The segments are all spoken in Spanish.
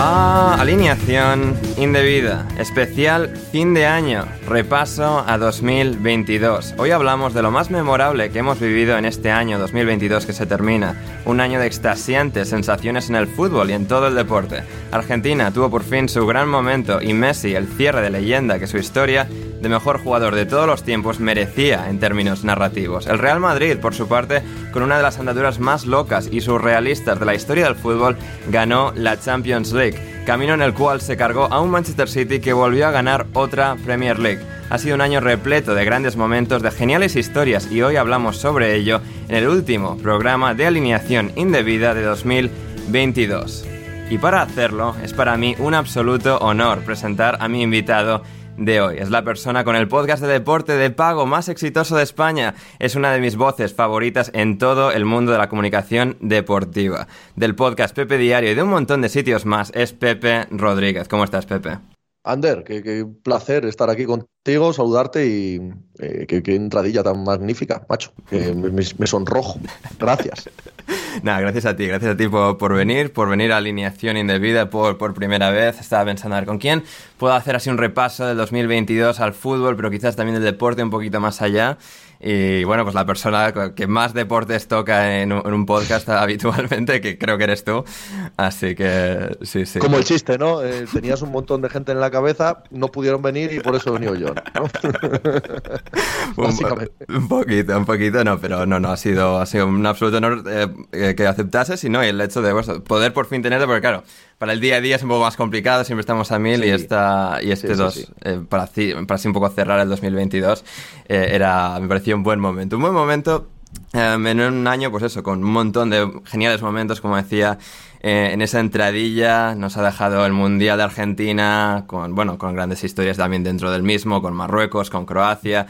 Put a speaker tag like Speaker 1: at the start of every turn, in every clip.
Speaker 1: Bienvenidos a Alineación Indebida, especial fin de año, repaso a 2022. Hoy hablamos de lo más memorable que hemos vivido en este año 2022 que se termina, un año de extasiantes sensaciones en el fútbol y en todo el deporte. Argentina tuvo por fin su gran momento y Messi el cierre de leyenda que su historia de mejor jugador de todos los tiempos merecía en términos narrativos. El Real Madrid, por su parte, con una de las andaduras más locas y surrealistas de la historia del fútbol, ganó la Champions League, camino en el cual se cargó a un Manchester City que volvió a ganar otra Premier League. Ha sido un año repleto de grandes momentos, de geniales historias y hoy hablamos sobre ello en el último programa de alineación indebida de 2022. Y para hacerlo, es para mí un absoluto honor presentar a mi invitado de hoy. Es la persona con el podcast de deporte de pago más exitoso de España. Es una de mis voces favoritas en todo el mundo de la comunicación deportiva. Del podcast Pepe Diario y de un montón de sitios más es Pepe Rodríguez. ¿Cómo estás, Pepe?
Speaker 2: Ander, qué, placer estar aquí contigo, saludarte y eh, qué, entradilla tan magnífica, macho. Me sonrojo. Gracias.
Speaker 1: Nada, gracias a ti, gracias a ti por, por venir, por venir a Alineación Indebida por, por primera vez. Estaba pensando a ver con quién puedo hacer así un repaso del 2022 al fútbol, pero quizás también del deporte un poquito más allá. Y bueno, pues la persona que más deportes toca en un, podcast habitualmente, que creo que eres tú. Así que sí, sí.
Speaker 2: Como el chiste, ¿no? Eh, tenías un montón de gente en la cabeza, no pudieron venir y por eso he venido yo. ¿no?
Speaker 1: Un, un poquito, un poquito, no, pero no, no, ha sido, ha sido un absoluto honor eh, eh, que aceptases y no, y el hecho de pues, poder por fin tenerlo, porque claro, para el día a día es un poco más complicado, siempre estamos a mil y, esta, y este
Speaker 2: Sí,
Speaker 1: dos,
Speaker 2: sí.
Speaker 1: eh, para, así, para así un poco cerrar el 2022, eh, era, me parecía un buen momento. Un buen momento eh, en un año, pues eso, con un montón de geniales momentos, como decía, eh, en esa entradilla nos ha dejado el Mundial de Argentina, con, bueno, con grandes historias también dentro del mismo, con Marruecos, con Croacia,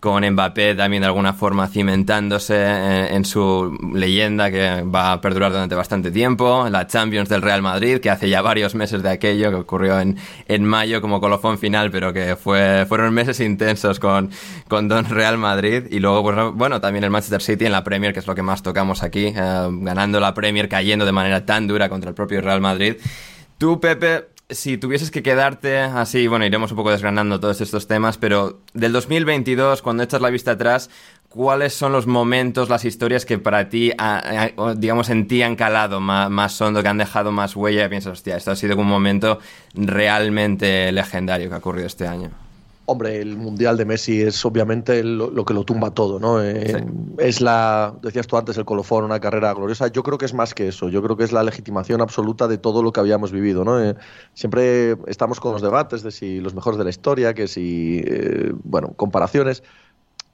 Speaker 1: con Mbappé también de alguna forma cimentándose eh, en su leyenda que va a perdurar durante bastante tiempo, la Champions del Real Madrid, que hace ya varios meses de aquello, que ocurrió en, en mayo como colofón final, pero que fue, fueron meses intensos con, con Don Real Madrid, y luego, pues, bueno, también el Manchester City en la Premier, que es lo que más tocamos aquí, eh, ganando la Premier, cayendo de manera tan dura contra el propio Real Madrid. Tú, Pepe, si tuvieses que quedarte así, bueno, iremos un poco desgranando todos estos temas, pero del 2022, cuando echas la vista atrás, ¿cuáles son los momentos, las historias que para ti, a- a- o, digamos, en ti han calado más, más hondo, que han dejado más huella y piensas, hostia, esto ha sido un momento realmente legendario que ha ocurrido este año?
Speaker 2: Hombre, el Mundial de Messi es obviamente lo, lo que lo tumba todo, ¿no? Eh, Es la, decías tú antes, el colofón, una carrera gloriosa. Yo creo que es más que eso. Yo creo que es la legitimación absoluta de todo lo que habíamos vivido, ¿no? Eh, siempre estamos con los debates de si los mejores de la historia, que si, eh, bueno, comparaciones.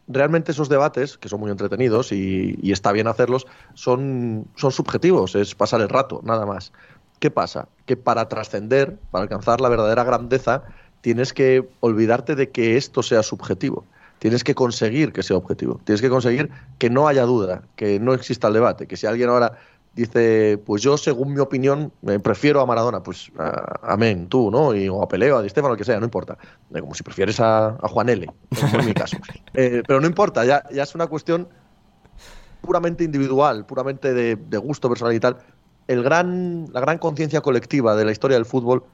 Speaker 2: Realmente esos debates, que son muy entretenidos y, y está bien hacerlos, son, son subjetivos, es pasar el rato, nada más. ¿Qué pasa? Que para trascender, para alcanzar la verdadera grandeza, tienes que olvidarte de que esto sea subjetivo. Tienes que conseguir que sea objetivo. Tienes que conseguir que no haya duda, que no exista el debate, que si alguien ahora dice, pues yo según mi opinión me prefiero a Maradona, pues a- amén, tú, ¿no? Y, o a Peleo, a Di lo que sea, no importa. Eh, Como si prefieres a, a Juan L, en mi caso. Eh, pero no importa, ya, ya es una cuestión puramente individual, puramente de, de gusto personal y tal. El gran, la gran conciencia colectiva de la historia del fútbol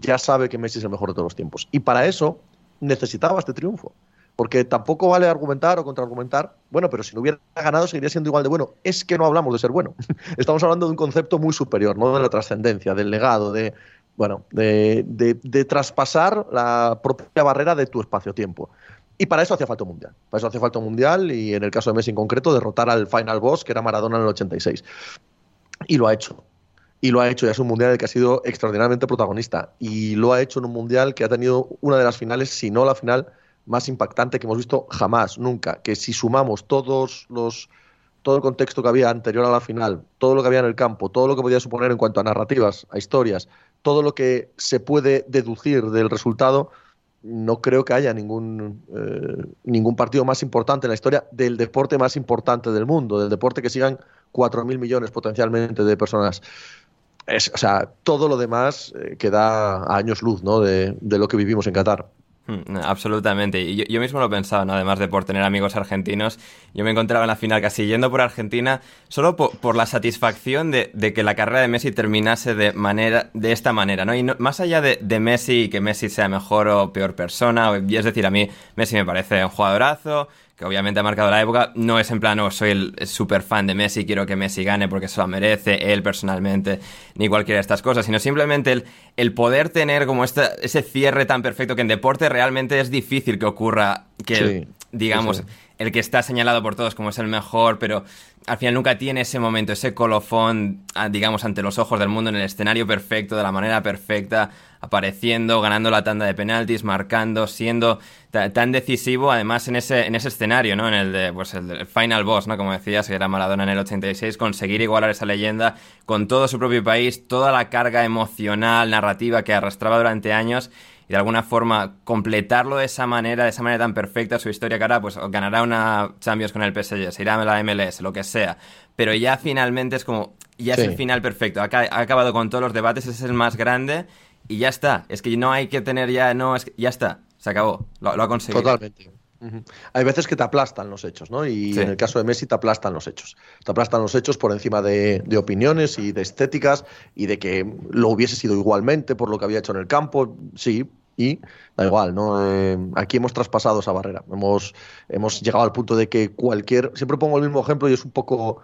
Speaker 2: ya sabe que Messi es el mejor de todos los tiempos. Y para eso necesitaba este triunfo. Porque tampoco vale argumentar o contraargumentar, bueno, pero si no hubiera ganado seguiría siendo igual de bueno. Es que no hablamos de ser bueno. Estamos hablando de un concepto muy superior, ¿no? De la trascendencia, del legado, de, bueno, de, de- traspasar la propia barrera de tu espacio-tiempo. Y para eso hacía falta un mundial. Para eso hacía falta un mundial y en el caso de Messi en concreto, derrotar al final boss, que era Maradona en el 86. Y lo ha hecho. Y lo ha hecho, ya es un mundial que ha sido extraordinariamente protagonista. Y lo ha hecho en un mundial que ha tenido una de las finales, si no la final, más impactante que hemos visto jamás, nunca. Que si sumamos todos los todo el contexto que había anterior a la final, todo lo que había en el campo, todo lo que podía suponer en cuanto a narrativas, a historias, todo lo que se puede deducir del resultado, no creo que haya ningún, eh, ningún partido más importante en la historia del deporte más importante del mundo, del deporte que sigan 4.000 millones potencialmente de personas. Es, o sea, todo lo demás eh, queda a años luz ¿no? de, de lo que vivimos en Qatar.
Speaker 1: Mm, Absolutamente. Yo, yo mismo lo pensaba, ¿no? Además de por tener amigos argentinos, yo me encontraba en la final casi yendo por Argentina solo po- por, la satisfacción de, de que la carrera de Messi terminase de manera de esta manera, ¿no? Y más allá de, Messi y que Messi sea mejor o peor persona, o- es decir, a mí Messi me parece un jugadorazo, que obviamente ha marcado la época, no es en plan, oh, soy el super fan de Messi, quiero que Messi gane porque se lo merece, él personalmente, ni cualquiera de estas cosas, sino simplemente el, el poder tener como esta, ese cierre tan perfecto que en deporte realmente es difícil que ocurra, que
Speaker 2: Sí,
Speaker 1: digamos,
Speaker 2: sí, sí.
Speaker 1: El que está señalado por todos como es el mejor, pero al final nunca tiene ese momento, ese colofón, ah, digamos, ante los ojos del mundo en el escenario perfecto, de la manera perfecta, apareciendo, ganando la tanda de penaltis, marcando, siendo ta- tan decisivo, además en ese, en ese escenario, ¿no? En el de, pues el del Final Boss, ¿no? Como decías, que era Maradona en el 86, conseguir igualar esa leyenda con todo su propio país, toda la carga emocional, narrativa que arrastraba durante años y de alguna forma completarlo de esa manera, de esa manera tan perfecta su historia que ahora pues ganará una Champions con el PSG, se irá a la MLS, lo que sea, pero ya finalmente es como, ya es el final perfecto, ha, ha acabado con todos los debates, ese es el más grande y ya está, es que no hay que tener ya, no, es que ya está, se acabó, lo, lo ha conseguido.
Speaker 2: Totalmente. Hay veces que te aplastan los hechos, ¿no? Y
Speaker 1: Sí.
Speaker 2: en el caso de Messi te aplastan los hechos. Te aplastan los hechos por encima de, de opiniones y de estéticas y de que lo hubiese sido igualmente por lo que había hecho en el campo. Sí, y da igual, ¿no? Eh, aquí hemos traspasado esa barrera. Hemos, hemos llegado al punto de que cualquier. Siempre pongo el mismo ejemplo y es un poco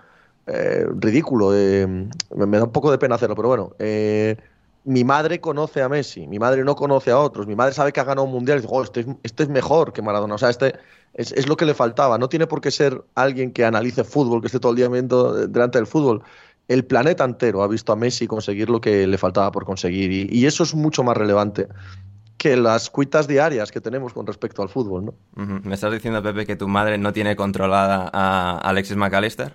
Speaker 2: eh, ridículo. eh, me, me da un poco de pena hacerlo, pero bueno. Mi madre conoce a Messi, mi madre no conoce a otros, mi madre sabe que ha ganado un mundial y dice, "Oh, este, es, mejor que Maradona, o sea, este es, lo que le faltaba, no tiene por qué ser alguien que analice fútbol, que esté todo el día viendo eh, delante del fútbol. El planeta entero ha visto a Messi conseguir lo que le faltaba por conseguir y, eso es mucho más relevante que las cuitas diarias que tenemos con respecto al fútbol, ¿no?
Speaker 1: ¿Me estás diciendo, Pepe, que tu madre no tiene controlada a Alexis McAllister?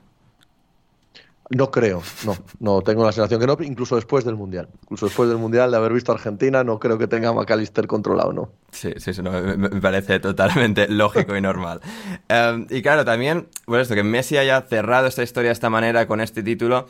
Speaker 2: No creo, no, no, tengo la sensación que no, incluso después del Mundial. Incluso después del Mundial de haber visto a Argentina, no creo que tenga a McAllister controlado, ¿no?
Speaker 1: Sí, sí, sí, no, me, parece totalmente lógico y normal. Eh, y claro, también, bueno, esto, que Messi haya cerrado esta historia de esta manera con este título,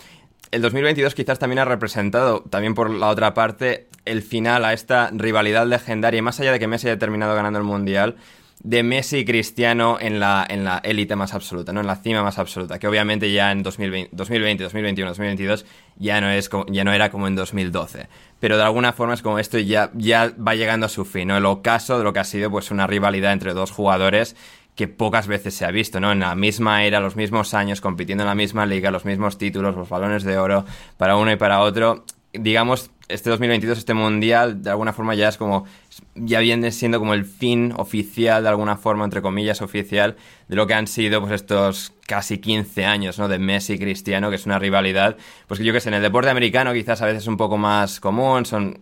Speaker 1: el 2022 quizás también ha representado, también por la otra parte, el final a esta rivalidad legendaria, y más allá de que Messi haya terminado ganando el Mundial, de Messi y Cristiano en la en la élite más absoluta, ¿no? En la cima más absoluta, que obviamente ya en 2020, 2020 2021, 2022 ya no es como- ya no era como en 2012, pero de alguna forma es como esto ya ya va llegando a su fin, ¿no? El ocaso de lo que ha sido pues una rivalidad entre dos jugadores que pocas veces se ha visto, ¿no? En la misma era, los mismos años, compitiendo en la misma liga, los mismos títulos, los balones de oro para uno y para otro. digamos, este 2022, este mundial, de alguna forma ya es como, ya viene siendo como el fin oficial, de alguna forma, entre comillas, oficial, de lo que han sido pues estos casi 15 años, ¿no? De Messi y Cristiano, que es una rivalidad, pues que yo que sé, en el deporte americano quizás a veces es un poco más común, son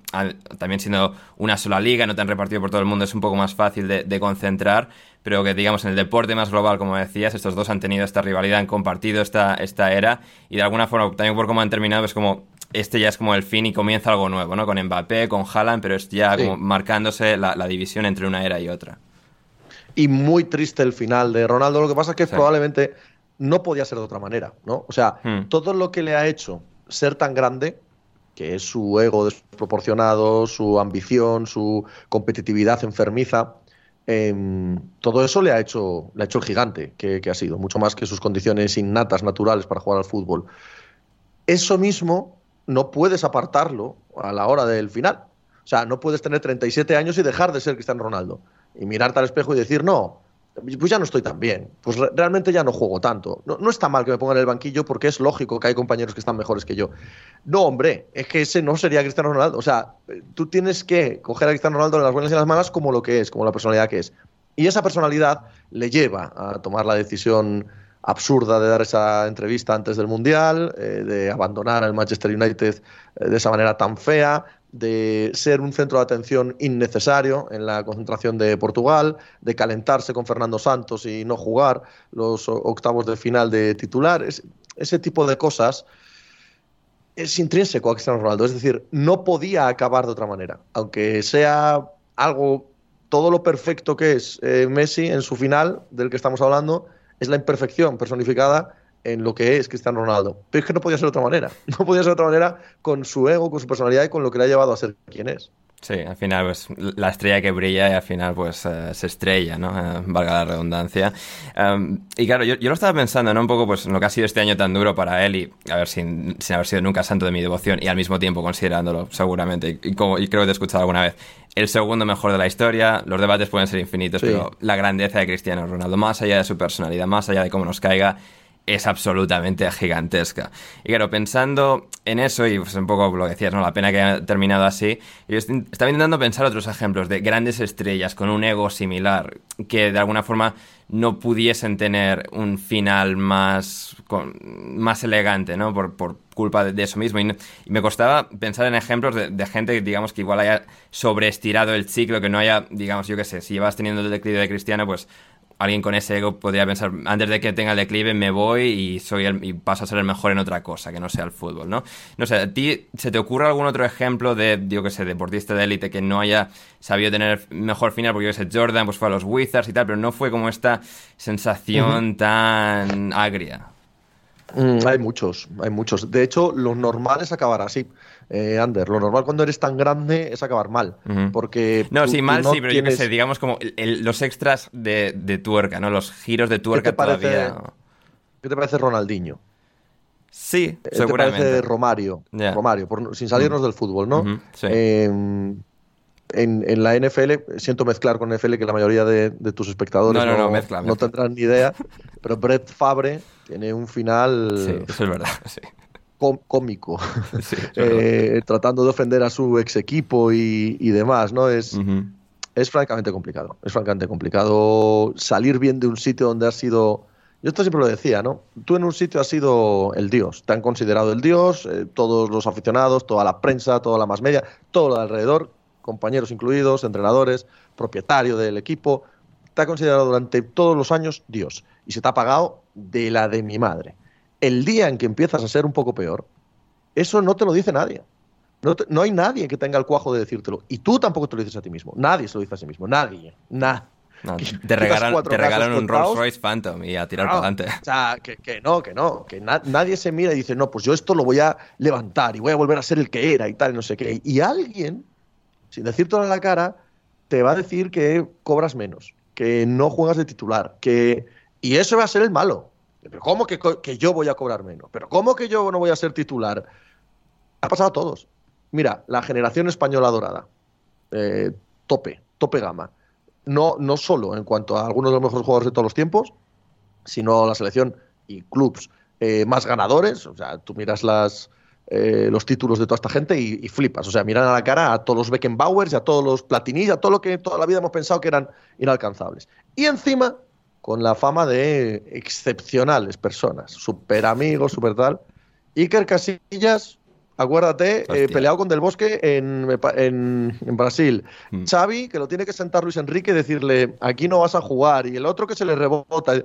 Speaker 1: también siendo una sola liga, no tan repartido por todo el mundo, es un poco más fácil de, de concentrar, pero que digamos en el deporte más global, como decías, estos dos han tenido esta rivalidad, han compartido esta, esta era, y de alguna forma, también por cómo han terminado, es como este ya es como el fin y comienza algo nuevo, ¿no? Con Mbappé, con Haaland, pero es ya como marcándose la, división entre una era y otra.
Speaker 2: Y muy triste el final de Ronaldo. Lo que pasa es que probablemente no podía ser de otra manera, ¿no? O sea, hmm. todo lo que le ha hecho ser tan grande, que es su ego desproporcionado, su ambición, su competitividad enfermiza, em, todo eso le ha hecho, le ha hecho el gigante que, que ha sido, mucho más que sus condiciones innatas, naturales para jugar al fútbol. Eso mismo no puedes apartarlo a la hora del final. O sea, no puedes tener 37 años y dejar de ser Cristiano Ronaldo. Y mirarte al espejo y decir, no, pues ya no estoy tan bien. Pues realmente ya no juego tanto. No, está mal que me ponga en el banquillo porque es lógico que hay compañeros que están mejores que yo. No, hombre, es que ese no sería Cristiano Ronaldo. O sea, tú tienes que coger a Cristiano Ronaldo en las buenas y en las malas como lo que es, como la personalidad que es. Y esa personalidad le lleva a tomar la decisión absurda de dar esa entrevista antes del Mundial, eh, de abandonar al Manchester United eh, de esa manera tan fea, de ser un centro de atención innecesario en la concentración de Portugal, de calentarse con Fernando Santos y no jugar los octavos de final de titulares. Ese tipo de cosas es intrínseco a Cristiano Ronaldo. Es decir, no podía acabar de otra manera. Aunque sea algo, todo lo perfecto que es eh, Messi en su final, del que estamos hablando, es la imperfección personificada en lo que es Cristiano Ronaldo. Pero es que no podía ser de otra manera. No podía ser de otra manera con su ego, con su personalidad y con lo que le ha llevado a ser quien es.
Speaker 1: Sí, al final, pues la estrella que brilla y al final, pues eh, se estrella, ¿no? Eh, valga la redundancia. Em, y claro, yo, lo estaba pensando, ¿no? Un poco, pues, en lo que ha sido este año tan duro para él y, a ver, sin, sin haber sido nunca santo de mi devoción y al mismo tiempo considerándolo, seguramente, y, como, y creo que te he escuchado alguna vez, el segundo mejor de la historia, los debates pueden ser infinitos, pero la grandeza de Cristiano Ronaldo, más allá de su personalidad, más allá de cómo nos caiga, es absolutamente gigantesca. Y claro, pensando en eso, y pues un poco lo que decías, ¿no? La pena que haya terminado así, yo estaba intentando pensar otros ejemplos de grandes estrellas con un ego similar, que de alguna forma no pudiesen tener un final más, más elegante, ¿no? Por, por culpa de, eso mismo. Y, me costaba pensar en ejemplos de, de, gente que, digamos, que igual haya sobreestirado el ciclo, que no haya, digamos, yo qué sé, si llevas teniendo el declive de Cristiano, pues alguien con ese ego podría pensar, antes de que tenga el declive me voy y soy el, y paso a ser el mejor en otra cosa, que no sea el fútbol, ¿no? No sé, ¿a ti se te ocurre algún otro ejemplo de, digo que sé, deportista de élite que no haya sabido tener mejor final? Porque yo sé, Jordan pues fue a los Wizards y tal, pero no fue como esta sensación tan agria.
Speaker 2: Mm, hay muchos, hay muchos. De hecho, lo normal es acabar así eh, Ander. Lo normal cuando eres tan grande es acabar mal. Porque.
Speaker 1: No, sí, mal sí, pero yo qué sé, digamos como los extras de, tuerca, ¿no? Los giros de tuerca todavía.
Speaker 2: ¿Qué te parece Ronaldinho?
Speaker 1: Sí, ¿Qué seguramente.
Speaker 2: te parece Romario? Romario, sin salirnos del fútbol, ¿no? Em, en, la NFL, siento mezclar con NFL que la mayoría de, tus espectadores no, tendrán ni idea, pero Brett Fabre tiene un final.
Speaker 1: Sí, eso es verdad, sí
Speaker 2: cómico, eh, tratando de ofender a su ex equipo y, demás, ¿no? Es, es francamente complicado. Es francamente complicado salir bien de un sitio donde has sido. Yo esto siempre lo decía, ¿no? Tú en un sitio has sido el dios, te han considerado el dios, eh, todos los aficionados, toda la prensa, toda la más media, todo lo de alrededor, compañeros incluidos, entrenadores, propietario del equipo, te ha considerado durante todos los años dios y se te ha pagado de la de mi madre el día en que empiezas a ser un poco peor, eso no te lo dice nadie. No, hay nadie que tenga el cuajo de decírtelo. Y tú tampoco te lo dices a ti mismo. Nadie se lo dice a sí mismo. Nadie. Nadie.
Speaker 1: te, regalan, un Rolls Royce Phantom y a tirar para adelante.
Speaker 2: O sea, que, no, que no. Que nadie se mira y dice, no, pues yo esto lo voy a levantar y voy a volver a ser el que era y tal, y no sé qué. Y alguien, sin decírtelo en la cara, te va a decir que cobras menos, que no juegas de titular, que. Y eso va a ser el malo. ¿Pero cómo que, yo voy a cobrar menos? ¿Pero cómo que yo no voy a ser titular? Ha pasado a todos. Mira, la generación española dorada, eh, tope, tope gama. No, no solo en cuanto a algunos de los mejores jugadores de todos los tiempos, sino la selección y clubs eh, más ganadores. O sea, tú miras las, eh, los títulos de toda esta gente y, flipas. O sea, miran a la cara a todos los Beckenbauers, a todos los Platini, a todo lo que toda la vida hemos pensado que eran inalcanzables. Y encima, con la fama de excepcionales personas, súper amigos, súper tal. Iker Casillas, acuérdate, eh, peleado con Del Bosque en, en, en Brasil. Mm. Xavi, que lo tiene que sentar Luis Enrique y decirle, aquí no vas a jugar. Y el otro que se le rebota.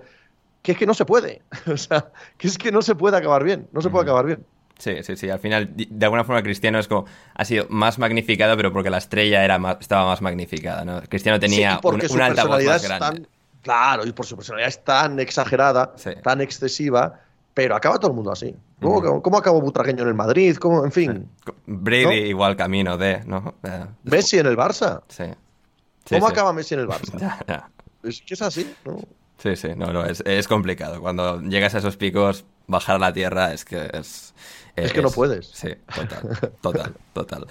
Speaker 2: Que es que no se puede. o sea, que es que no se puede acabar bien. No se puede acabar bien.
Speaker 1: Sí, sí, sí. Al final, de alguna forma, Cristiano es como, ha sido más magnificado, pero porque la estrella era más, estaba más magnificada, ¿no? Cristiano tenía
Speaker 2: sí, un, una altavoz más grande. Tan, claro, y por su personalidad es tan exagerada, sí. tan excesiva, pero acaba todo el mundo así. ¿Cómo, mm. ¿cómo acabó Butragueño en el Madrid? ¿Cómo, en fin.
Speaker 1: Sí. Brady ¿no? igual camino de, ¿no?
Speaker 2: Eh, Messi en el Barça.
Speaker 1: Sí.
Speaker 2: ¿Cómo acaba Messi en el Barça? ya, ya. Es que es así, ¿no?
Speaker 1: Sí, sí, no, no, es, es complicado. Cuando llegas a esos picos, bajar a la tierra es que es...
Speaker 2: Es, es que no puedes.
Speaker 1: Sí, total, total, total.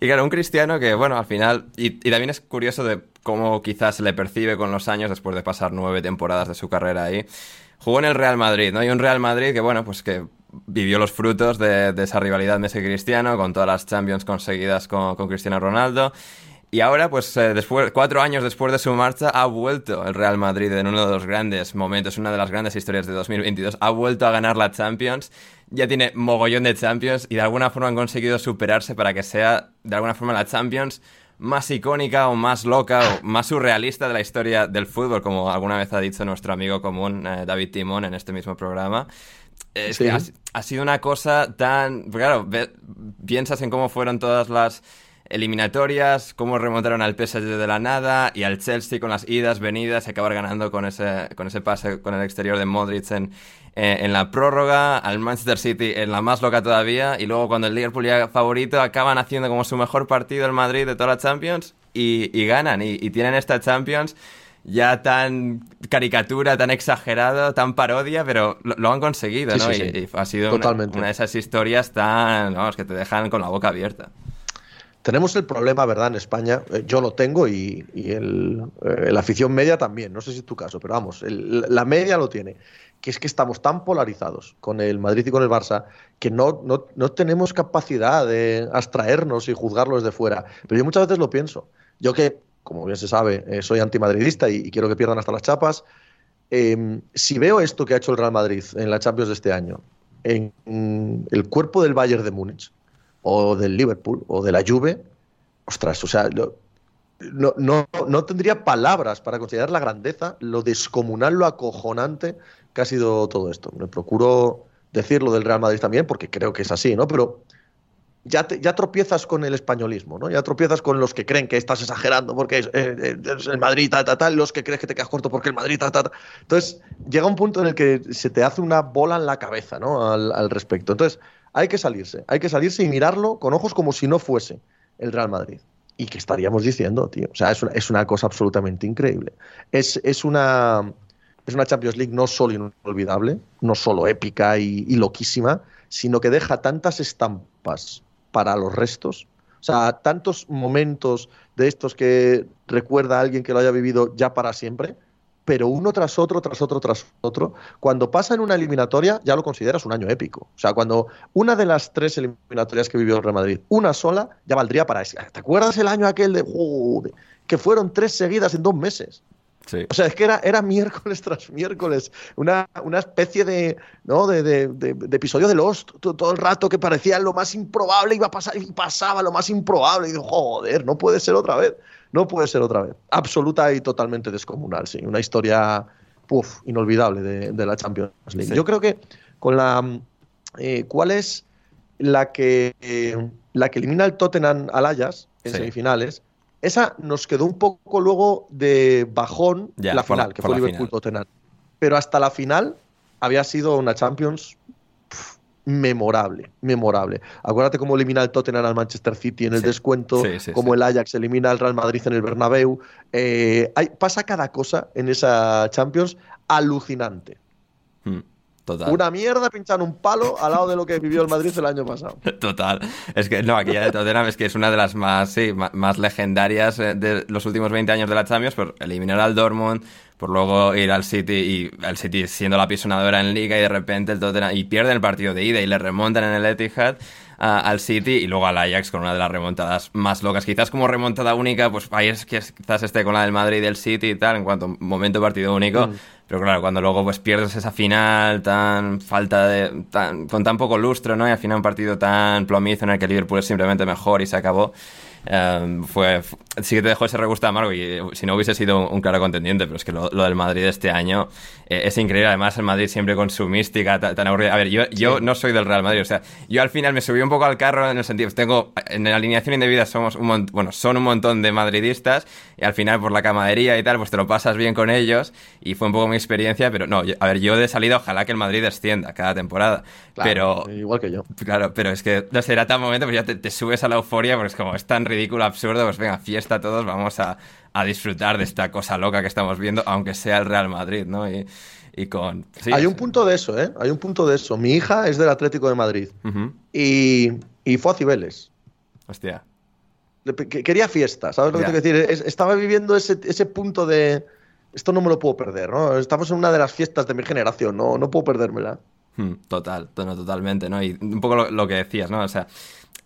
Speaker 1: Y claro, un cristiano que, bueno, al final, y, y, también es curioso de cómo quizás se le percibe con los años después de pasar nueve temporadas de su carrera ahí. Jugó en el Real Madrid, ¿no? Y un Real Madrid que, bueno, pues que vivió los frutos de, esa rivalidad Messi-Cristiano con todas las Champions conseguidas con, con Cristiano Ronaldo. Y ahora, pues eh, después, cuatro años después de su marcha, ha vuelto el Real Madrid en uno de los grandes momentos, una de las grandes historias de 2022. Ha vuelto a ganar la Champions. Ya tiene mogollón de Champions y de alguna forma han conseguido superarse para que sea, de alguna forma, la Champions más icónica o más loca o más surrealista de la historia del fútbol, como alguna vez ha dicho nuestro amigo común eh, David Timón en este mismo programa. Es sí. que ha, ha, sido una cosa tan... Claro, ve, piensas en cómo fueron todas las eliminatorias, cómo remontaron al PSG de la nada y al Chelsea con las idas, venidas y acabar ganando con ese, con ese pase con el exterior de Modric en, eh, en la prórroga, al Manchester City en la más loca todavía y luego cuando el Liverpool ya favorito acaban haciendo como su mejor partido el Madrid de toda la Champions y, y ganan y, y tienen esta Champions ya tan caricatura, tan exagerado, tan parodia, pero lo, lo han conseguido, sí, ¿no?
Speaker 2: Sí, sí.
Speaker 1: Y, y, ha sido una, una, de esas historias tan, vamos, que te dejan con la boca abierta.
Speaker 2: Tenemos el problema, ¿verdad? En España, eh, yo lo tengo y, y el, eh, la afición media también, no sé si es tu caso, pero vamos, el, la media lo tiene, que es que estamos tan polarizados con el Madrid y con el Barça que no, no, no tenemos capacidad de abstraernos y juzgarlo desde fuera. Pero yo muchas veces lo pienso. Yo que, como bien se sabe, eh, soy antimadridista y, y, quiero que pierdan hasta las chapas, eh, si veo esto que ha hecho el Real Madrid en la Champions de este año, en, en el cuerpo del Bayern de Múnich, o del Liverpool o de la Juve, ostras, o sea, no, no, no, tendría palabras para considerar la grandeza, lo descomunal, lo acojonante que ha sido todo esto. Me procuro decirlo del Real Madrid también, porque creo que es así, ¿no? Pero ya, ya tropiezas con el españolismo, ¿no? Ya tropiezas con los que creen que estás exagerando porque es, eh, es el Madrid, tal, tal, tal, los que crees que te quedas corto porque el Madrid, tal, tal. Entonces, llega un punto en el que se te hace una bola en la cabeza, ¿no? Al, al respecto. Entonces, hay que salirse, hay que salirse y mirarlo con ojos como si no fuese el Real Madrid. ¿Y qué estaríamos diciendo, tío? O sea, es una, es una cosa absolutamente increíble. Es, es, una, es una Champions League no solo inolvidable, no solo épica y, y loquísima, sino que deja tantas estampas para los restos. O sea, tantos momentos de estos que recuerda a alguien que lo haya vivido ya para siempre pero uno tras otro, tras otro, tras otro. Cuando pasa en una eliminatoria, ya lo consideras un año épico. O sea, cuando una de las tres eliminatorias que vivió el Real Madrid, una sola, ya valdría para ese. ¿Te acuerdas el año aquel de, uh, que fueron tres seguidas en dos meses?
Speaker 1: Sí.
Speaker 2: O sea, es que era, era miércoles tras miércoles, una, una especie de, ¿no? de, de, de, de episodio de Lost, todo, todo, el rato que parecía lo más improbable, iba a pasar, y pasaba lo más improbable, y digo, joder, no puede ser otra vez. No puede ser otra vez. Absoluta y totalmente descomunal, sí. Una historia puff, inolvidable de, de, la Champions League. Sí. Yo creo que con la. Eh, ¿Cuál es la que, eh, la que elimina el Tottenham al Ajax en sí. semifinales? Esa nos quedó un poco luego de bajón
Speaker 1: ya,
Speaker 2: la final, que fue Liverpool-Tottenham. Pero hasta la final había sido una Champions memorable, memorable. Acuérdate cómo elimina el Tottenham al Manchester City en el sí, descuento,
Speaker 1: sí, sí,
Speaker 2: cómo el Ajax elimina al Real Madrid en el Bernabéu. Eh, hay, pasa cada cosa en esa Champions alucinante.
Speaker 1: Hmm. Total.
Speaker 2: Una mierda pinchar un palo al lado de lo que vivió el Madrid el año pasado.
Speaker 1: Total. Es que no, aquí ya de Tottenham es que es una de las más, sí, más legendarias eh, de los últimos 20 años de la Champions, por eliminar al Dortmund, por luego ir al City y el City siendo la pisonadora en Liga y de repente el Tottenham y pierden el partido de ida y le remontan en el Etihad. a- al City y luego al Ajax con una de las remontadas más locas. Quizás como remontada única, pues ahí es que quizás esté con la del Madrid y del City y tal, en cuanto a momento partido único. Pero claro, cuando luego pues pierdes esa final tan falta de tan, con tan poco lustro, ¿no? Y al final un partido tan plomizo en el que Liverpool es simplemente mejor y se acabó. eh, fue, fu- sí que te dejó ese regusto amargo y eh, si no hubiese sido un, claro contendiente, pero es que lo, lo del Madrid este año eh, es increíble. Además, el Madrid siempre con su mística ta- tan, aburrida. A ver, yo, yo no soy del Real Madrid, o sea, yo al final me subí un poco al carro en el sentido, tengo en la alineación indebida somos un montón, bueno, son un montón de madridistas y al final por la camadería y tal, pues te lo pasas bien con ellos y fue un poco mi experiencia, pero no, yo- a ver, yo de salida ojalá que el Madrid descienda cada temporada,
Speaker 2: Claro,
Speaker 1: pero
Speaker 2: Igual que yo.
Speaker 1: Claro, pero es que no sé, era tan momento, pues ya te, te subes a la euforia porque es como es tan ridículo, absurdo, pues venga, fiesta todos, vamos a, a disfrutar de esta cosa loca que estamos viendo, aunque sea el Real Madrid, ¿no? Y, y con... sí,
Speaker 2: Hay un punto de eso, ¿eh? Hay un punto de eso. Mi hija es del Atlético de Madrid y, y fue a Cibeles.
Speaker 1: Hostia.
Speaker 2: Quería fiesta, ¿sabes lo que te quiero decir? Es- estaba viviendo ese, ese punto de. Esto no me lo puedo perder, ¿no? Estamos en una de las fiestas de mi generación, no, no puedo perdérmela.
Speaker 1: Hmm, Total, totalmente, ¿no? Y un poco lo, lo que decías, ¿no? O sea,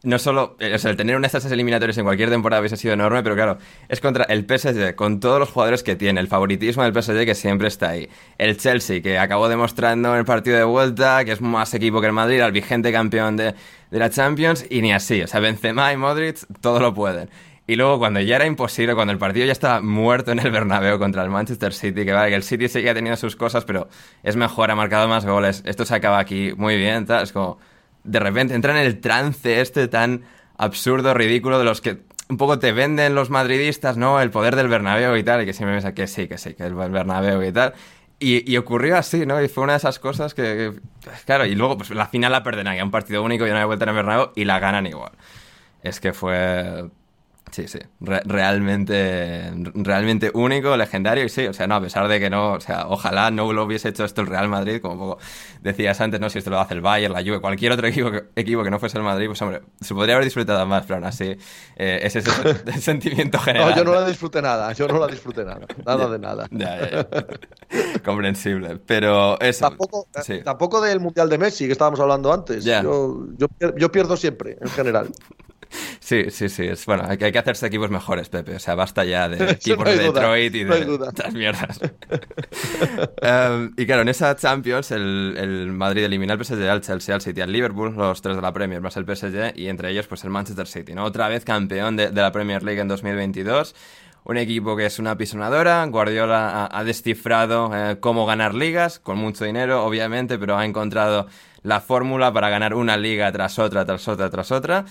Speaker 1: no solo, eh, o sea, el tener unas estas eliminatorias en cualquier temporada hubiese sido enorme, pero claro, es contra el PSG, con todos los jugadores que tiene, el favoritismo del PSG que siempre está ahí, el Chelsea, que acabó demostrando en el partido de vuelta que es más equipo que el Madrid, al vigente campeón de, de la Champions, y ni así, o sea, Benzema y Modric todo lo pueden. Y luego cuando ya era imposible, cuando el partido ya estaba muerto en el Bernabéu contra el Manchester City, que vale, que el City seguía teniendo sus cosas, pero es mejor, ha marcado más goles, esto se acaba aquí muy bien, tal, es como de repente entra en el trance este tan absurdo, ridículo de los que un poco te venden los madridistas, ¿no? El poder del Bernabéu y tal, y que siempre me que sí, que sí, que el Bernabéu y tal. Y, y ocurrió así, ¿no? Y fue una de esas cosas que, que- claro, y luego pues la final la perden ahí, un partido único y una vuelta en el Bernabéu y la ganan igual. Es que fue Sí, sí, Re- realmente, realmente único, legendario y sí, o sea, no, a pesar de que no, o sea, ojalá no lo hubiese hecho esto el Real Madrid, como poco decías antes, no, si esto lo hace el Bayern, la Juve, cualquier otro equipo que, equipo que no fuese el Madrid, pues hombre, se podría haber disfrutado más, pero aún así, eh, es ese el sentimiento general.
Speaker 2: No, yo no la disfruté nada, yo no la disfruté nada, nada de nada.
Speaker 1: Ya, ya, ya. Comprensible, pero eso.
Speaker 2: Tampoco,
Speaker 1: sí.
Speaker 2: tampoco del Mundial de Messi que estábamos hablando antes.
Speaker 1: Ya.
Speaker 2: Yo, yo, yo pierdo siempre, en general.
Speaker 1: Sí, sí, sí. Es, bueno, hay que, hay que hacerse equipos mejores, Pepe. O sea, basta ya de equipos
Speaker 2: no
Speaker 1: de
Speaker 2: duda,
Speaker 1: Detroit y
Speaker 2: no
Speaker 1: de estas mierdas. Em, y claro, en esa Champions, el, el Madrid elimina al PSG, al Chelsea, al City, al Liverpool, los tres de la Premier, más el PSG, y entre ellos, pues el Manchester City, ¿no? Otra vez campeón de, de la Premier League en 2022. Un equipo que es una pisonadora. Guardiola ha, ha descifrado eh, cómo ganar ligas, con mucho dinero, obviamente, pero ha encontrado la fórmula para ganar una liga tras otra, tras otra, tras otra.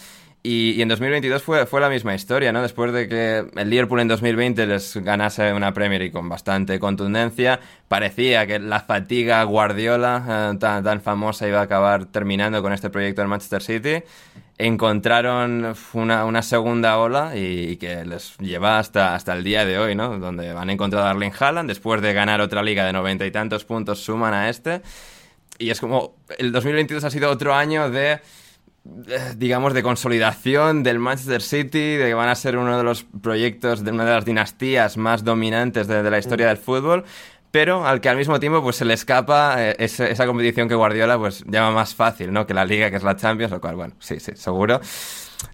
Speaker 1: Y, y en 2022 fue, fue la misma historia, ¿no? Después de que el Liverpool en 2020 les ganase una Premier y con bastante contundencia, parecía que la fatiga Guardiola eh, tan, tan famosa iba a acabar terminando con este proyecto del Manchester City. Encontraron una, una segunda ola y, que les lleva hasta, hasta el día de hoy, ¿no? Donde han encontrado a Erling Haaland, después de ganar otra liga de noventa y tantos puntos, suman a este. Y es como, el 2022 ha sido otro año de digamos, de consolidación del Manchester City, de que van a ser uno de los proyectos de una de las dinastías más dominantes de, de la historia del fútbol, pero al que al mismo tiempo pues se le escapa eh, ese- esa competición que Guardiola pues llama más fácil, ¿no? Que la Liga, que es la Champions, lo cual, bueno, sí, sí, seguro.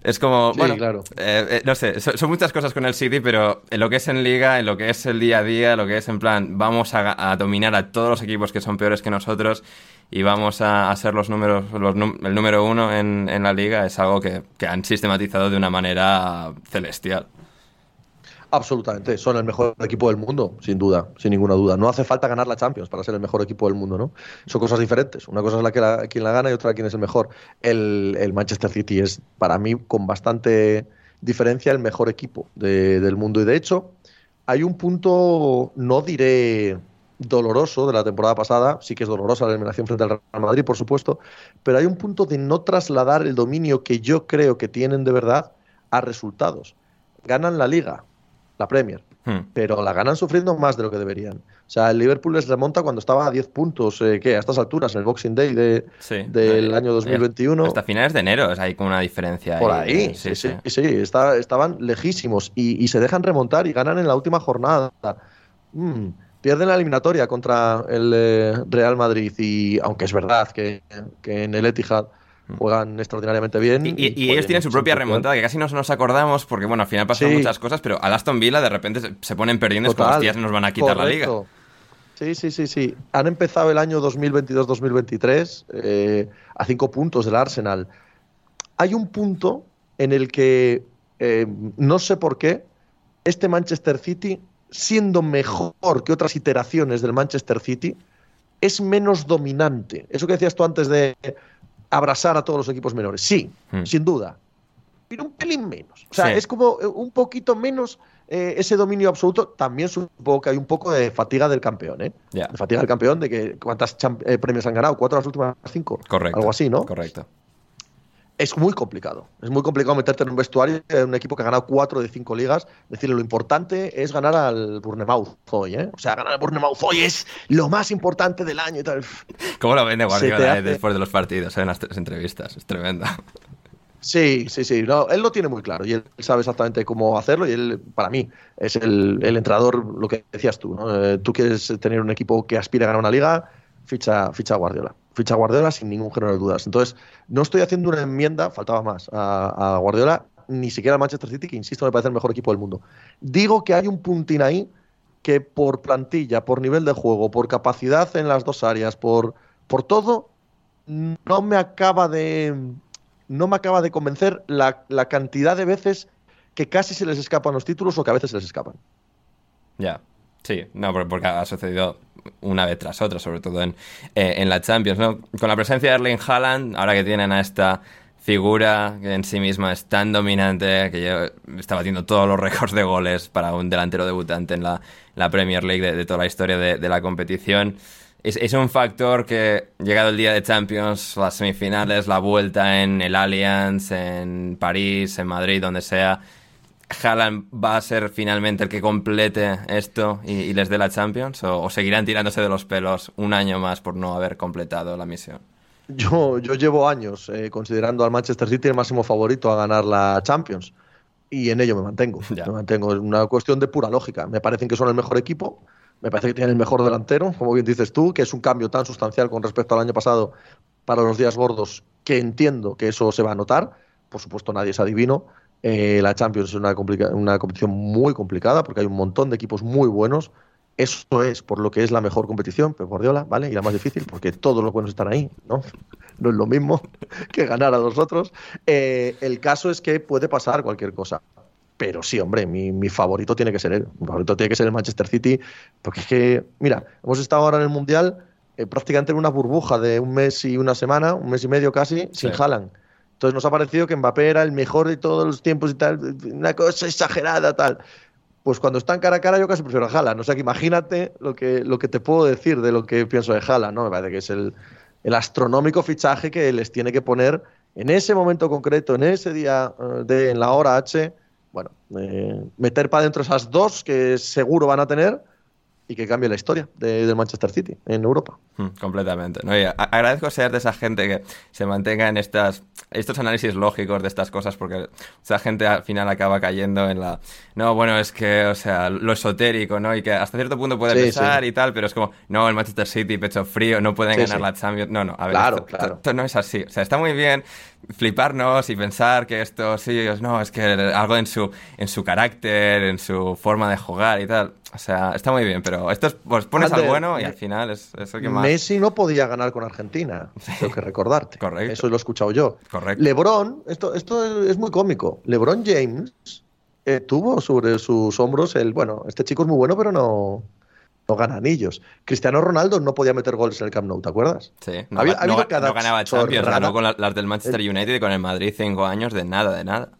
Speaker 1: Es como,
Speaker 2: Sí,
Speaker 1: bueno,
Speaker 2: claro.
Speaker 1: eh, eh, no sé, so- son muchas cosas con el City, pero en lo que es en Liga, en lo que es el día a día, en lo que es en plan, vamos a, a dominar a todos los equipos que son peores que nosotros y vamos a, a ser los números, los el número uno en, en la Liga, es algo que, que han sistematizado de una manera celestial.
Speaker 2: Absolutamente, son el mejor equipo del mundo, sin duda, sin ninguna duda. No hace falta ganar la Champions para ser el mejor equipo del mundo, ¿no? Son cosas diferentes. Una cosa es la que la, quien la gana y otra quién es el mejor. El, Manchester City es, para mí, con bastante diferencia, el mejor equipo de- del mundo. Y de hecho, hay un punto, no diré doloroso de la temporada pasada, sí que es dolorosa la eliminación frente al Real Madrid, por supuesto, pero hay un punto de no trasladar el dominio que yo creo que tienen de verdad a resultados. Ganan la liga, la Premier,
Speaker 1: Hmm.
Speaker 2: pero la ganan sufriendo más de lo que deberían. O sea, el Liverpool les remonta cuando estaba a 10 puntos, eh, ¿qué? A estas alturas, en el Boxing Day de,
Speaker 1: Sí.
Speaker 2: del
Speaker 1: Eh,
Speaker 2: año 2021.
Speaker 1: Hasta finales de enero es ahí con una diferencia.
Speaker 2: Por
Speaker 1: ahí,
Speaker 2: ahí,
Speaker 1: eh,
Speaker 2: sí, sí, sí, está- estaban lejísimos y, y se dejan remontar y ganan en la última jornada. Mm, pierden la eliminatoria contra el eh, Real Madrid y aunque es verdad que, que en el Etihad juegan extraordinariamente bien.
Speaker 1: Y, y- y ellos tienen su propia remontada, que casi no nos acordamos, porque bueno, al final pasan
Speaker 2: Sí.
Speaker 1: muchas cosas, pero al Aston Villa de repente se, ponen perdiendo, es como, hostias, nos van a quitar la liga.
Speaker 2: Sí, sí, sí, sí. Han empezado el año 2022-2023 eh, a cinco puntos del Arsenal. Hay un punto en el que eh, no sé por qué este Manchester City, siendo mejor que otras iteraciones del Manchester City, es menos dominante. Eso que decías tú antes de abrazar a todos los equipos menores. Sí,
Speaker 1: Hmm.
Speaker 2: sin duda. Pero un pelín menos. O sea,
Speaker 1: Sí.
Speaker 2: es como eh, un poquito menos eh, ese dominio absoluto. También supongo que hay un poco de fatiga del campeón, ¿eh? De fatiga del campeón, de que cuántas eh, premios han ganado, cuatro de las últimas cinco.
Speaker 1: Correcto.
Speaker 2: Algo así, ¿no?
Speaker 1: Correcto.
Speaker 2: Es muy complicado. Es muy complicado meterte en un vestuario de un equipo que ha ganado cuatro de cinco ligas. Decirle, lo importante es ganar al Bournemouth hoy, ¿eh? O sea, ganar al Bournemouth hoy es lo más importante del año y tal.
Speaker 1: ¿Cómo lo vende Guardiola eh,
Speaker 2: hace-
Speaker 1: después de los partidos, eh, en las tres entrevistas? Es tremendo.
Speaker 2: Sí, sí, sí. No, él lo tiene muy claro y él sabe exactamente cómo hacerlo y él, para mí, es el, el entrenador, lo que decías tú, ¿no? Eh, tú quieres tener un equipo que aspire a ganar una liga, ficha, ficha a Guardiola. Ficha Guardiola sin ningún género de dudas. Entonces, no estoy haciendo una enmienda, faltaba más, a, a Guardiola, ni siquiera a Manchester City, que insisto, me parece el mejor equipo del mundo. Digo que hay un puntín ahí que por plantilla, por nivel de juego, por capacidad en las dos áreas, por, por todo, no me acaba de no me acaba de convencer la, la cantidad de veces que casi se les escapan los títulos o que a veces se les escapan.
Speaker 1: Ya. Sí, no, por- porque ha sucedido una vez tras otra, sobre todo en, eh, en la Champions, ¿no? Con la presencia de Erling Haaland, ahora que tienen a esta figura que en sí misma es tan dominante, que está batiendo todos los récords de goles para un delantero debutante en la, la Premier League de, de toda la historia de, de la competición. Es, es un factor que, llegado el día de Champions, las semifinales, la vuelta en el Allianz, en París, en Madrid, donde sea, Haaland va a ser finalmente el que complete esto y, y les dé la Champions? ¿O, o seguirán tirándose de los pelos un año más por no haber completado la misión?
Speaker 2: Yo, yo llevo años eh, considerando al Manchester City el máximo favorito a ganar la Champions y en ello me mantengo.
Speaker 1: Ya.
Speaker 2: Me mantengo. Es una cuestión de pura lógica. Me parecen que son el mejor equipo, me parece que tienen el mejor delantero, como bien dices tú, que es un cambio tan sustancial con respecto al año pasado para los días gordos que entiendo que eso se va a notar. Por supuesto, nadie es adivino. Eh, la Champions es una, una competición muy complicada porque hay un montón de equipos muy buenos. Eso es por lo que es la mejor competición, Pep Guardiola, ¿vale? Y la más difícil, porque todos los buenos están ahí, ¿no? No es lo mismo que ganar a los otros. Eh, el caso es que puede pasar cualquier cosa. Pero sí, hombre, mi, mi favorito tiene que ser él. Mi favorito tiene que ser el Manchester City, porque es que, mira, hemos estado ahora en el Mundial eh, prácticamente en una burbuja de un mes y una semana, un mes y medio casi, sin. Haaland. Entonces nos ha parecido que Mbappé era el mejor de todos los tiempos y tal, una cosa exagerada, tal. Pues cuando están cara a cara yo casi prefiero a Haaland. O sea que imagínate lo que, lo que te puedo decir de lo que pienso de Haaland, ¿no? Me parece que es el, el astronómico fichaje que les tiene que poner en ese momento concreto, en ese día eh, de en la hora H, bueno, eh, meter para adentro esas dos que seguro van a tener y que cambie la historia de- del Manchester City en Europa.
Speaker 1: Mm, Completamente. ¿no? Y agradezco ser de esa gente que se mantenga en estas, estos análisis lógicos de estas cosas, porque esa gente al final acaba cayendo en la. No, bueno, es que, o sea, lo esotérico, ¿no? Y que hasta cierto punto puede
Speaker 2: Sí,
Speaker 1: pesar
Speaker 2: sí.
Speaker 1: y tal, pero es como, no, el Manchester City, pecho frío, no pueden
Speaker 2: Sí,
Speaker 1: ganar la Champions. No, no, a ver,
Speaker 2: Claro,
Speaker 1: esto,
Speaker 2: claro.
Speaker 1: esto no es así. O sea, está muy bien fliparnos y pensar que esto sí, no, es que algo en su, en su carácter, en su forma de jugar y tal. O sea, está muy bien, pero esto es, pues pones al bueno y al final es, es el que más.
Speaker 2: Messi no podía ganar con Argentina, tengo que recordarte.
Speaker 1: Correcto.
Speaker 2: Eso lo he escuchado yo.
Speaker 1: Correcto.
Speaker 2: LeBron, esto, esto es muy cómico. LeBron James eh, tuvo sobre sus hombros el, bueno, este chico es muy bueno, pero no, no gana anillos. Cristiano Ronaldo no podía meter goles en el Camp Nou, ¿te acuerdas?
Speaker 1: Sí, no,
Speaker 2: habido-
Speaker 1: no- no ganaba Champions, ganó con la- las del Manchester United y con el Madrid cinco años de nada, de nada.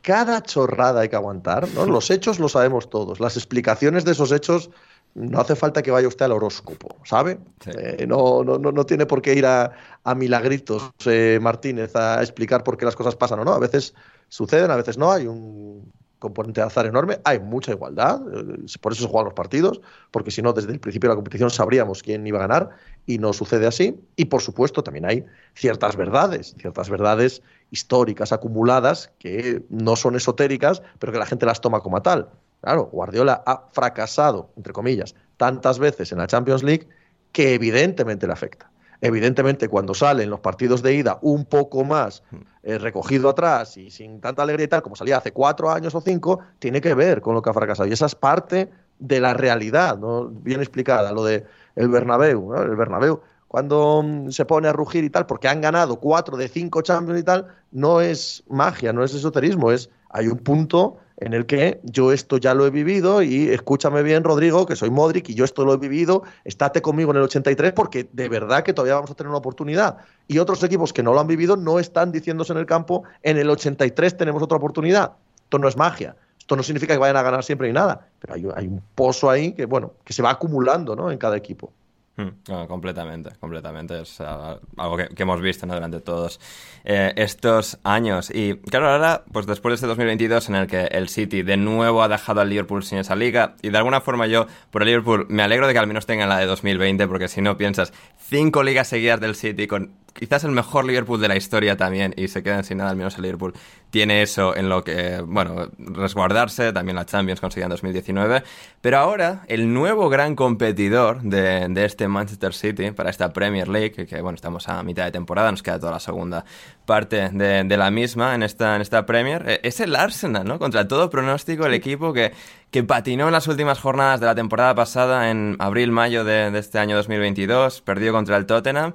Speaker 2: cada chorrada hay que aguantar, ¿no? Los hechos los sabemos todos. Las explicaciones de esos hechos no hace falta que vaya usted al horóscopo, ¿sabe?
Speaker 1: Sí.
Speaker 2: Eh, no, no, no, no tiene por qué ir a, a Milagritos eh, Martínez a explicar por qué las cosas pasan o no. A veces suceden, a veces no. Hay un componente de azar enorme. Hay mucha igualdad. eh, Por eso se juegan los partidos, porque si no, desde el principio de la competición sabríamos quién iba a ganar y no sucede así. Y por supuesto, también hay ciertas verdades, ciertas verdades históricas acumuladas que no son esotéricas, pero que la gente las toma como tal. Claro, Guardiola ha fracasado, entre comillas, tantas veces en la Champions League que evidentemente le afecta. Evidentemente, cuando sale en los partidos de ida un poco más eh, recogido atrás y sin tanta alegría y tal, como salía hace cuatro años o cinco, tiene que ver con lo que ha fracasado. Y esa es parte de la realidad, ¿no? bien explicada, lo de el Bernabéu. El Bernabéu, cuando mm, se pone a rugir y tal, porque han ganado cuatro de cinco Champions y tal, no es magia, no es esoterismo, es hay un punto en el que yo esto ya lo he vivido y escúchame bien, Rodrigo, que soy Modric y yo esto lo he vivido, estate conmigo en el 83 porque de verdad que todavía vamos a tener una oportunidad. Y otros equipos que no lo han vivido no están diciéndose en el campo, en el 83 tenemos otra oportunidad. Esto no es magia. Esto no significa que vayan a ganar siempre ni nada, pero hay, hay un pozo ahí que, bueno, que se va acumulando ¿no? en cada equipo.
Speaker 1: Hmm, completamente, completamente. Es algo que, hemos visto durante todos eh, estos años. Y claro, ahora, pues después de este 2022 en el que el City de nuevo ha dejado al Liverpool sin esa liga, y de alguna forma yo, por el Liverpool, me alegro de que al menos tengan la de 2020, porque si no piensas, cinco ligas seguidas del City con quizás el mejor Liverpool de la historia también, y se quedan sin nada, al menos el Liverpool tiene eso en lo que, bueno, resguardarse, también la Champions conseguida en 2019, pero ahora el nuevo gran competidor de, este Manchester City para esta Premier League, que, bueno, estamos a mitad de temporada, nos queda toda la segunda parte de, la misma en esta, en esta Premier, eh, es el Arsenal, ¿no? Contra todo pronóstico, el equipo que, que patinó en las últimas jornadas de la temporada pasada, en abril-mayo de, de este año 2022, perdió contra el Tottenham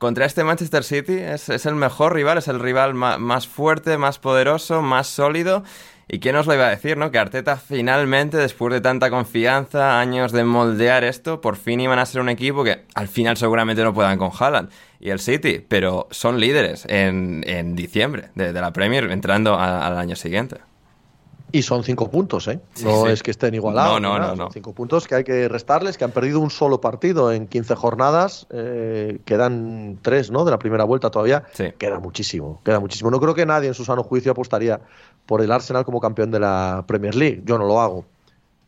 Speaker 1: contra este Manchester City es, el mejor rival, es el rival más, fuerte, más poderoso, más sólido. ¿Y quién nos lo iba a decir, no? Que Arteta finalmente, después de tanta confianza, años de moldear esto, por fin iban a ser un equipo que al final seguramente no puedan con Haaland y el City, pero son líderes en, diciembre de, la Premier, entrando al año siguiente.
Speaker 2: Y son cinco puntos, ¿eh? no es que estén igualados.
Speaker 1: No, no, no,
Speaker 2: Son cinco puntos que hay que restarles, que han perdido un solo partido en 15 jornadas. Eh, quedan tres, ¿no? De la primera vuelta todavía. Queda muchísimo, queda muchísimo. No creo que nadie en su sano juicio apostaría por el Arsenal como campeón de la Premier League. Yo no lo hago.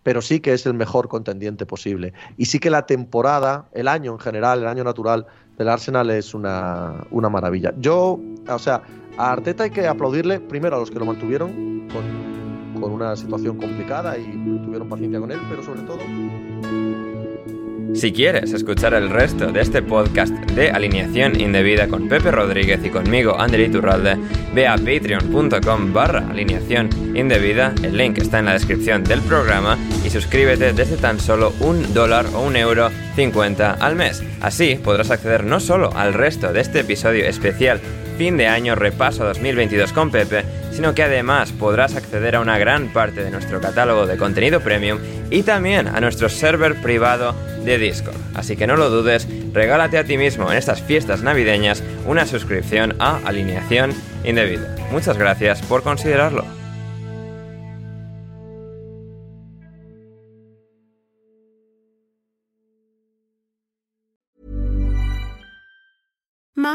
Speaker 2: Pero sí que es el mejor contendiente posible. Y sí que la temporada, el año en general, el año natural del Arsenal es una, una maravilla. Yo, o sea, a Arteta hay que aplaudirle primero a los que lo mantuvieron con con una situación complicada y tuvieron paciencia con él, pero sobre todo...
Speaker 1: Si quieres escuchar el resto de este podcast de alineación indebida con Pepe Rodríguez y conmigo, Ander Iturralde, ve a patreon.com barra alineación indebida, el link está en la descripción del programa y suscríbete desde tan solo un dólar o un euro 50 al mes. Así podrás acceder no solo al resto de este episodio especial fin de año repaso 2022 con Pepe, sino que además podrás acceder a una gran parte de nuestro catálogo de contenido premium y también a nuestro server privado de Discord. Así que no lo dudes, regálate a ti mismo en estas fiestas navideñas una suscripción a Alineación Indebida. Muchas gracias por considerarlo.